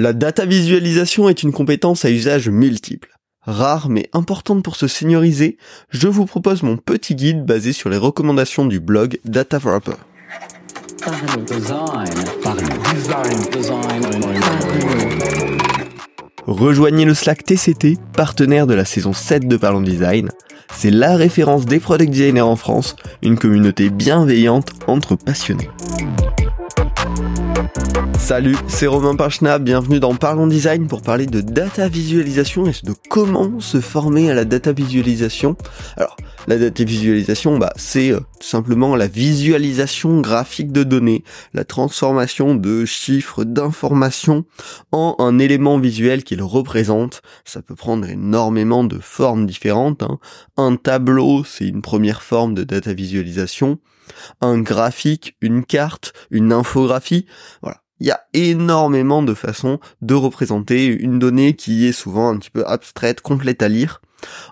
La data visualisation est une compétence à usage multiple. Rare mais importante pour se senioriser, je vous propose mon petit guide basé sur les recommandations du blog Data. Rejoignez le Slack TCT, partenaire de la saison 7 de Parlons Design. C'est la référence des product designers en France, une communauté bienveillante entre passionnés. Salut, c'est Romain Pachna, bienvenue dans Parlons Design pour parler de data visualisation et de comment se former à la data visualisation. Alors, la data visualisation, bah, c'est euh, tout simplement la visualisation graphique de données, la transformation de chiffres, d'informations en un élément visuel qui le représente. Ça peut prendre énormément de formes différentes. Hein. Un tableau, c'est une première forme de data visualisation. Un graphique, une carte, une infographie. Voilà il y a énormément de façons de représenter une donnée qui est souvent un petit peu abstraite, complète à lire,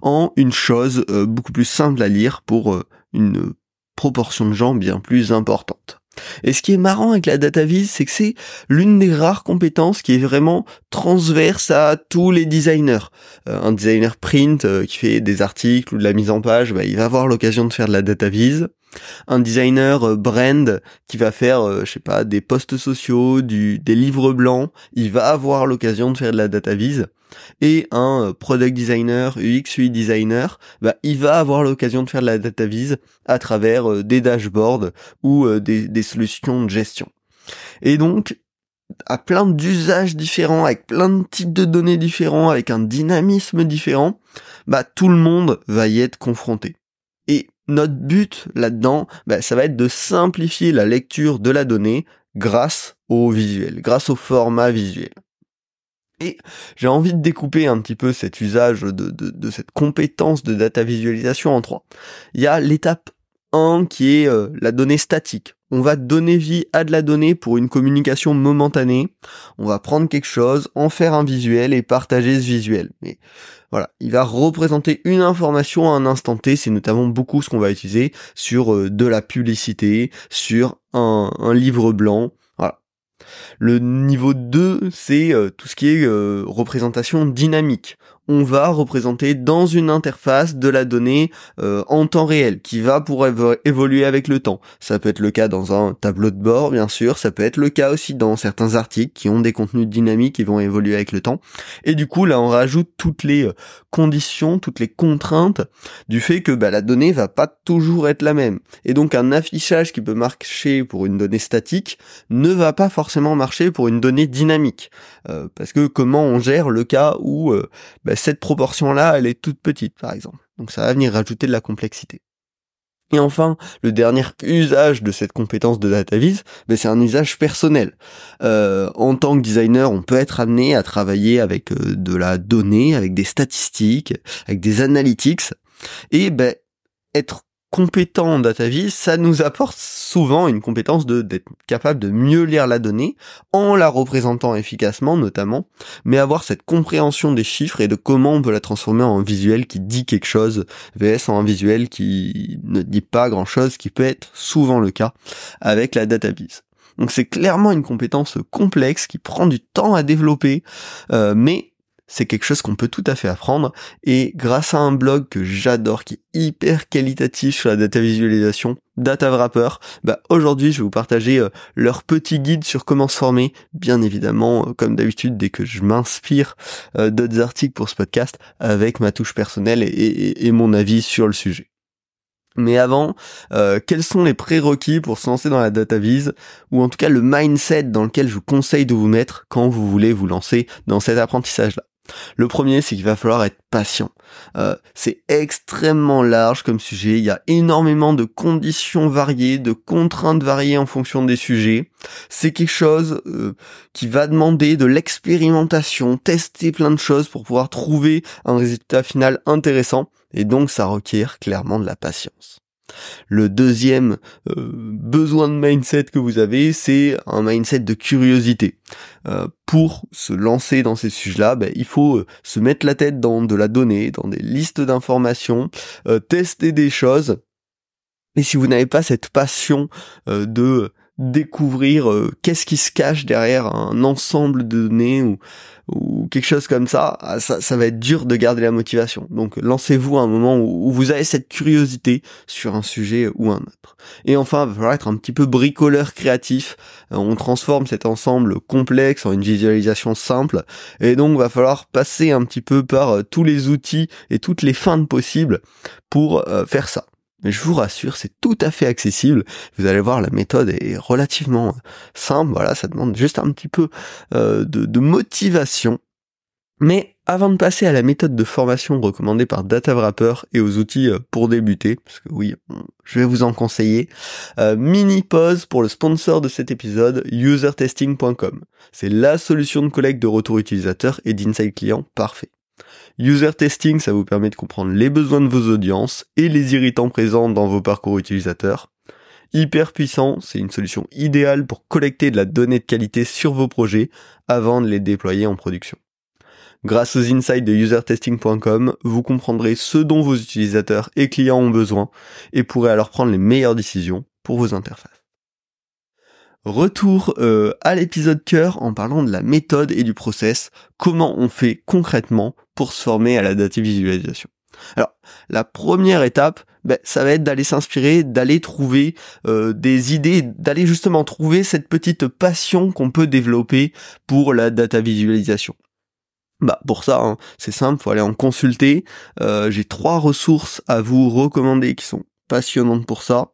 en une chose euh, beaucoup plus simple à lire pour euh, une proportion de gens bien plus importante. Et ce qui est marrant avec la data vis, c'est que c'est l'une des rares compétences qui est vraiment transverse à tous les designers. Euh, un designer print qui fait des articles ou de la mise en page, bah, il va avoir l'occasion de faire de la data vis un designer euh, brand qui va faire, euh, je sais pas, des posts sociaux, des livres blancs, il va avoir l'occasion de faire de la data vise. Et un euh, product designer, UX UI designer, bah, il va avoir l'occasion de faire de la data vise à travers des dashboards ou des, des solutions de gestion. Et donc, à plein d'usages différents, avec plein de types de données différents, avec un dynamisme différent, bah tout le monde va y être confronté. Notre but là-dedans, bah, ça va être de simplifier la lecture de la donnée grâce au visuel, grâce au format visuel. Et j'ai envie de découper un petit peu cet usage de, de, cette compétence de data visualisation en trois. Il y a l'étape 1 qui est euh, la donnée statique. On va donner vie à de la donnée pour une communication momentanée. On va prendre quelque chose, en faire un visuel et partager ce visuel. Mais voilà, il va représenter une information à un instant T, c'est notamment beaucoup ce qu'on va utiliser sur euh, de la publicité, sur un, livre blanc, voilà. Le niveau 2, c'est euh, tout ce qui est euh, représentation dynamique on va représenter dans une interface de la donnée euh, en temps réel qui va pour évoluer avec le temps. Ça peut être le cas dans un tableau de bord bien sûr, ça peut être le cas aussi dans certains articles qui ont des contenus dynamiques qui vont évoluer avec le temps. Et du coup là on rajoute toutes les euh, conditions, toutes les contraintes du fait que bah, la donnée va pas toujours être la même. Et donc un affichage qui peut marcher pour une donnée statique ne va pas forcément marcher pour une donnée dynamique. Euh, parce que comment on gère le cas où bah, cette proportion-là, elle est toute petite, par exemple. Donc ça va venir rajouter de la complexité. Et enfin, le dernier usage de cette compétence de data vis, ben c'est un usage personnel. Euh, en tant que designer, on peut être amené à travailler avec euh, de la donnée, avec des statistiques, avec des analytics, et ben, être compétent en data vis, ça nous apporte souvent une compétence de d'être capable de mieux lire la donnée en la représentant efficacement notamment, mais avoir cette compréhension des chiffres et de comment on peut la transformer en visuel qui dit quelque chose vs en un visuel qui ne dit pas grand chose, qui peut être souvent le cas avec la data. Donc c'est clairement une compétence complexe qui prend du temps à développer, euh, mais c'est quelque chose qu'on peut tout à fait apprendre. Et grâce à un blog que j'adore qui est hyper qualitatif sur la data visualisation, Data Wrapper, bah aujourd'hui je vais vous partager euh, leur petit guide sur comment se former, bien évidemment euh, comme d'habitude dès que je m'inspire euh, d'autres articles pour ce podcast avec ma touche personnelle et, mon avis sur le sujet. Mais avant, quels sont les prérequis pour se lancer dans la data vise ou en tout cas le mindset dans lequel je vous conseille de vous mettre quand vous voulez vous lancer dans cet apprentissage-là? Le premier, c'est qu'il va falloir être patient. Euh, c'est extrêmement large comme sujet. Il y a énormément de conditions variées, de contraintes variées en fonction des sujets. C'est quelque chose euh, qui va demander de l'expérimentation, tester plein de choses pour pouvoir trouver un résultat final intéressant. Et donc, ça requiert clairement de la patience. Le deuxième euh, besoin de mindset que vous avez, c'est un mindset de curiosité. Euh, pour se lancer dans ces sujets-là, ben, il faut euh, se mettre la tête dans de la donnée, dans des listes d'informations, tester des choses. Et si vous n'avez pas cette passion de découvrir euh, qu'est-ce qui se cache derrière un ensemble de données ou, quelque chose comme ça, ah, ça, ça va être dur de garder la motivation. Donc lancez-vous à un moment où, vous avez cette curiosité sur un sujet ou un autre. Et enfin, il va falloir être un petit peu bricoleur créatif. Euh, on transforme cet ensemble complexe en une visualisation simple. Et donc, va falloir passer un petit peu par euh, tous les outils et toutes les fins possibles pour faire ça. Mais je vous rassure, c'est tout à fait accessible. Vous allez voir, la méthode est relativement simple. Voilà, ça demande juste un petit peu euh, de, motivation. Mais avant de passer à la méthode de formation recommandée par DataWrapper et aux outils euh, pour débuter, parce que oui, je vais vous en conseiller, euh, mini pause pour le sponsor de cet épisode, usertesting.com. C'est la solution de collecte de retour utilisateur et d'insight client parfait. User testing, ça vous permet de comprendre les besoins de vos audiences et les irritants présents dans vos parcours utilisateurs. Hyper puissant, c'est une solution idéale pour collecter de la donnée de qualité sur vos projets avant de les déployer en production. Grâce aux insights de usertesting.com, vous comprendrez ce dont vos utilisateurs et clients ont besoin et pourrez alors prendre les meilleures décisions pour vos interfaces. Retour euh, à l'épisode cœur en parlant de la méthode et du process, comment on fait concrètement pour se former à la data visualisation. Alors, la première étape, ben, ça va être d'aller s'inspirer, d'aller trouver euh, des idées, d'aller justement trouver cette petite passion qu'on peut développer pour la data visualisation. Bah pour ça, hein, c'est simple, faut aller en consulter. Euh, j'ai trois ressources à vous recommander qui sont passionnante pour ça.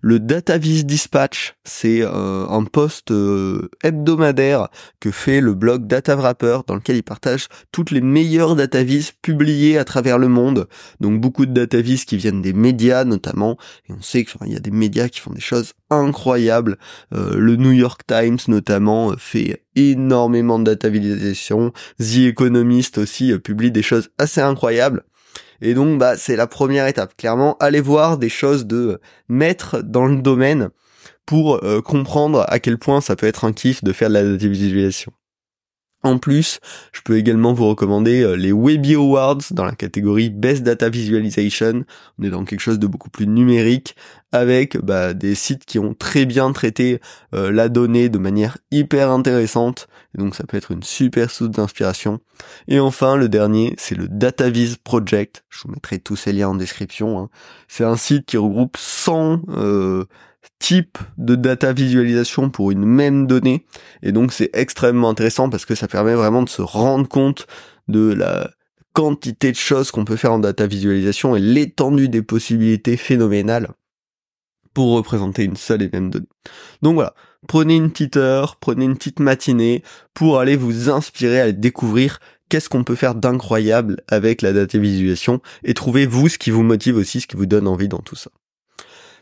Le DataVis Dispatch, c'est euh, un post euh, hebdomadaire que fait le blog DataWrapper dans lequel il partage toutes les meilleures DataVis publiées à travers le monde. Donc beaucoup de DataVis qui viennent des médias notamment. Et on sait qu'il y a des médias qui font des choses incroyables. Euh, le New York Times notamment fait énormément de datavisation. The Economist aussi publie des choses assez incroyables. Et donc, bah, c'est la première étape. Clairement, allez voir des choses de maître dans le domaine pour euh, comprendre à quel point ça peut être un kiff de faire de la visualisation. En plus, je peux également vous recommander euh, les Webby Awards dans la catégorie Best Data Visualization. On est dans quelque chose de beaucoup plus numérique avec bah, des sites qui ont très bien traité euh, la donnée de manière hyper intéressante. Donc ça peut être une super source d'inspiration. Et enfin, le dernier, c'est le DataVis Project. Je vous mettrai tous ces liens en description. Hein. C'est un site qui regroupe 100 euh, type de data visualisation pour une même donnée. Et donc c'est extrêmement intéressant parce que ça permet vraiment de se rendre compte de la quantité de choses qu'on peut faire en data visualisation et l'étendue des possibilités phénoménales pour représenter une seule et même donnée. Donc voilà, prenez une petite heure, prenez une petite matinée pour aller vous inspirer à découvrir qu'est-ce qu'on peut faire d'incroyable avec la data visualisation et trouvez vous ce qui vous motive aussi, ce qui vous donne envie dans tout ça.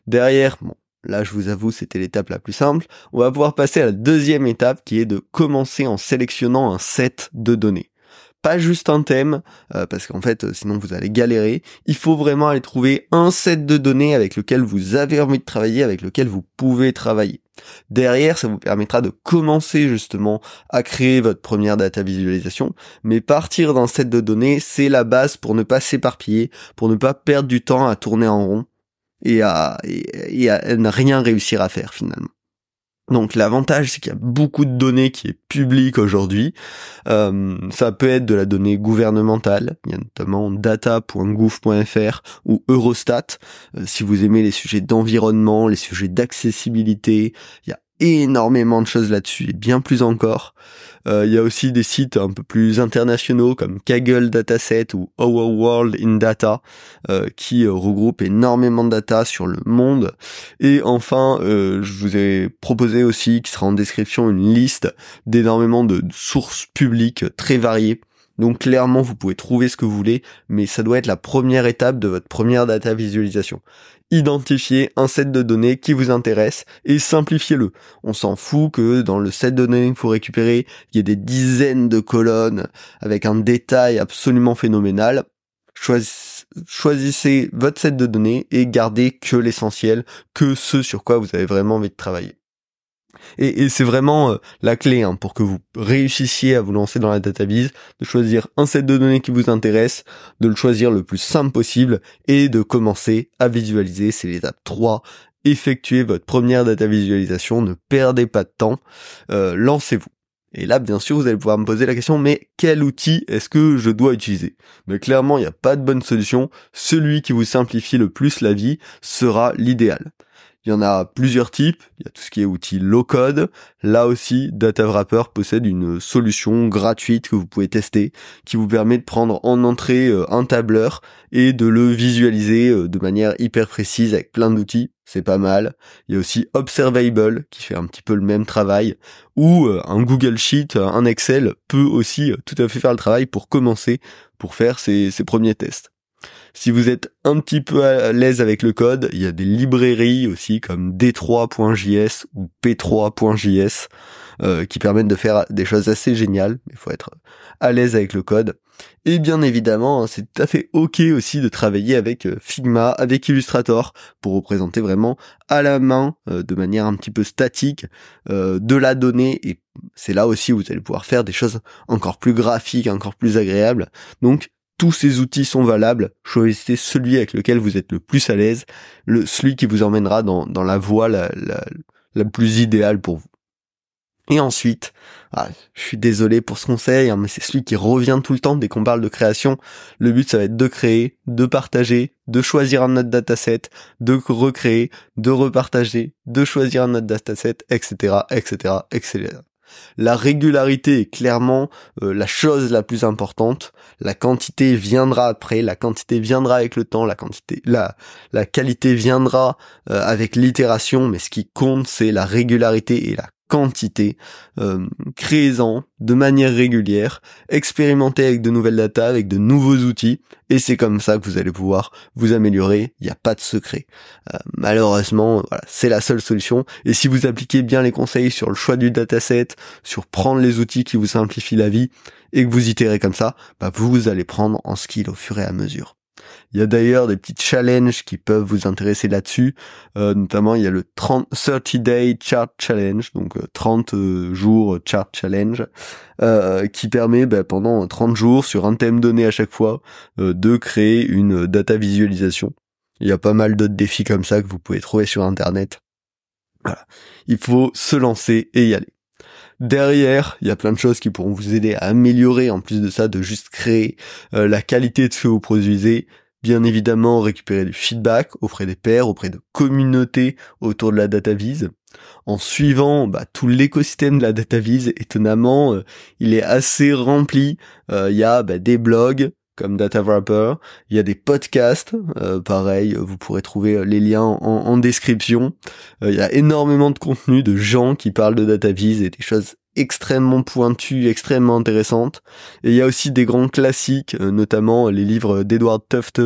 Derrière, bon, Là, je vous avoue, c'était l'étape la plus simple. On va pouvoir passer à la deuxième étape qui est de commencer en sélectionnant un set de données. Pas juste un thème, euh, parce qu'en fait, euh, sinon vous allez galérer. Il faut vraiment aller trouver un set de données avec lequel vous avez envie de travailler, avec lequel vous pouvez travailler. Derrière, ça vous permettra de commencer justement à créer votre première data visualisation. Mais partir d'un set de données, c'est la base pour ne pas s'éparpiller, pour ne pas perdre du temps à tourner en rond et à, et, rien réussir à faire finalement. Donc l'avantage, c'est qu'il y a beaucoup de données qui est publique aujourd'hui. Euh, ça peut être de la donnée gouvernementale. Il y a notamment data.gouv.fr ou Eurostat. Euh, si vous aimez les sujets d'environnement, les sujets d'accessibilité, il y a énormément de choses là-dessus et bien plus encore. Euh, il y a aussi des sites un peu plus internationaux comme Kaggle Dataset ou Our World in Data euh, qui euh, regroupent énormément de data sur le monde. Et enfin, je vous ai proposé aussi, qui sera en description, une liste d'énormément de sources publiques très variées donc clairement, vous pouvez trouver ce que vous voulez, mais ça doit être la première étape de votre première data visualisation. Identifiez un set de données qui vous intéresse et simplifiez-le. On s'en fout que dans le set de données qu'il faut récupérer, il y ait des dizaines de colonnes avec un détail absolument phénoménal. Choisissez votre set de données et gardez que l'essentiel, que ce sur quoi vous avez vraiment envie de travailler. Et, c'est vraiment euh, la clé hein, pour que vous réussissiez à vous lancer dans la database, de choisir un set de données qui vous intéresse, de le choisir le plus simple possible et de commencer à visualiser. C'est l'étape 3 effectuez votre première data visualisation, ne perdez pas de temps, euh, lancez-vous. Et là, bien sûr, vous allez pouvoir me poser la question, mais quel outil est-ce que je dois utiliser? Mais clairement, il n'y a pas de bonne solution. Celui qui vous simplifie le plus la vie sera l'idéal. Il y en a plusieurs types. Il y a tout ce qui est outils low code. Là aussi, DataWrapper possède une solution gratuite que vous pouvez tester qui vous permet de prendre en entrée euh, un tableur et de le visualiser euh, de manière hyper précise avec plein d'outils. C'est pas mal. Il y a aussi Observable qui fait un petit peu le même travail ou euh, un Google Sheet, un Excel peut aussi tout à fait faire le travail pour commencer pour faire ses, ses premiers tests. Si vous êtes un petit peu à l'aise avec le code, il y a des librairies aussi comme D3.js ou P3.js euh, qui permettent de faire des choses assez géniales. Il faut être à l'aise avec le code. Et bien évidemment, hein, c'est tout à fait ok aussi de travailler avec euh, Figma, avec Illustrator, pour représenter vraiment à la main, euh, de manière un petit peu statique, de la donnée. Et c'est là aussi où vous allez pouvoir faire des choses encore plus graphiques, encore plus agréables. Donc tous ces outils sont valables. Choisissez celui avec lequel vous êtes le plus à l'aise, celui qui vous emmènera dans, la voie la, la, plus idéale pour vous. Et ensuite, ah, je suis désolé pour ce conseil, hein, mais c'est celui qui revient tout le temps dès qu'on parle de création. Le but, ça va être de créer, de partager, de choisir un autre dataset, de recréer, de repartager, de choisir un autre dataset, etc., etc., etc. La régularité est clairement euh, la chose la plus importante. La quantité viendra après, la quantité viendra avec le temps, la quantité, la, la qualité viendra euh, avec l'itération, mais ce qui compte c'est la régularité et la quantité, euh, créez-en de manière régulière, expérimentez avec de nouvelles datas, avec de nouveaux outils, et c'est comme ça que vous allez pouvoir vous améliorer, il n'y a pas de secret. Euh, malheureusement, voilà, c'est la seule solution, et si vous appliquez bien les conseils sur le choix du dataset, sur prendre les outils qui vous simplifient la vie, et que vous itérez comme ça, bah vous allez prendre en skill au fur et à mesure. Il y a d'ailleurs des petits challenges qui peuvent vous intéresser là-dessus. Euh, notamment, il y a le 30, Day Chart Challenge, donc 30 euh, euh, jours Chart Challenge, qui permet bah, pendant 30 jours, sur un thème donné à chaque fois, de créer une data visualisation. Il y a pas mal d'autres défis comme ça que vous pouvez trouver sur Internet. Voilà. Il faut se lancer et y aller. Derrière, il y a plein de choses qui pourront vous aider à améliorer, en plus de ça, de juste créer euh, la qualité de ce que vous produisez. Bien évidemment, récupérer du feedback auprès des pairs, auprès de communautés autour de la data vise. En suivant bah, tout l'écosystème de la data vise, étonnamment, euh, il est assez rempli. Euh, il y a bah, des blogs, comme Data Wrapper. Il y a des podcasts, pareil, vous pourrez trouver les liens en, description. il y a énormément de contenu de gens qui parlent de data vise et des choses extrêmement pointues, extrêmement intéressantes. Et il y a aussi des grands classiques, euh, notamment les livres d'Edward Tufte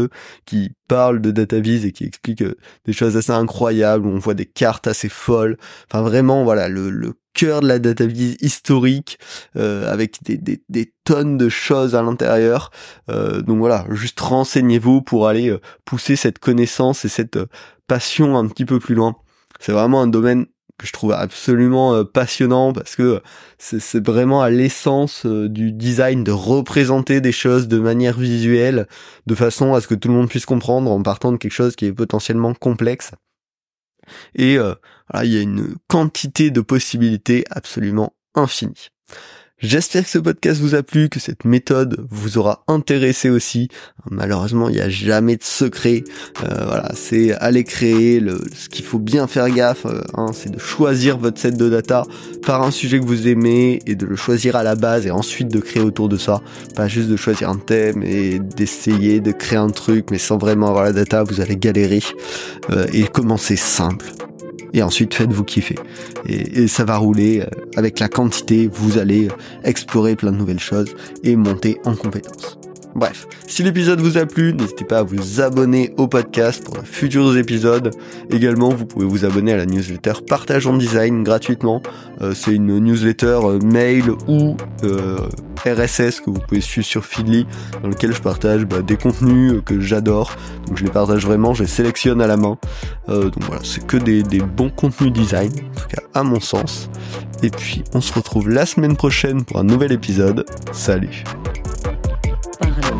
qui parlent de DataVis et qui expliquent euh, des choses assez incroyables, où on voit des cartes assez folles. Enfin vraiment, voilà, le, le cœur de la DataVis historique, euh, avec des, des, des, tonnes de choses à l'intérieur. donc voilà, juste renseignez-vous pour aller pousser cette connaissance et cette passion un petit peu plus loin. C'est vraiment un domaine que je trouve absolument euh, passionnant parce que c'est vraiment à l'essence euh, du design de représenter des choses de manière visuelle de façon à ce que tout le monde puisse comprendre en partant de quelque chose qui est potentiellement complexe. Et euh, il y a une quantité de possibilités absolument infinie. J'espère que ce podcast vous a plu, que cette méthode vous aura intéressé aussi. Malheureusement, il n'y a jamais de secret. Euh, voilà, c'est aller créer. Le, ce qu'il faut bien faire gaffe, euh, hein, c'est de choisir votre set de data par un sujet que vous aimez et de le choisir à la base et ensuite de créer autour de ça. Pas juste de choisir un thème et d'essayer de créer un truc, mais sans vraiment avoir la data, vous allez galérer. Euh, et commencer simple et ensuite faites-vous kiffer. Et, ça va rouler euh, avec la quantité, vous allez explorer plein de nouvelles choses et monter en compétences. Bref, si l'épisode vous a plu, n'hésitez pas à vous abonner au podcast pour de futurs épisodes. Également, vous pouvez vous abonner à la newsletter Partageons Design gratuitement. Euh, c'est une newsletter euh, mail ou euh, RSS que vous pouvez suivre sur Feedly, dans lequel je partage bah, des contenus que j'adore. Donc je les partage vraiment, je les sélectionne à la main. donc voilà, c'est que des, des bons contenus design, en tout cas à mon sens. Et puis on se retrouve la semaine prochaine pour un nouvel épisode. Salut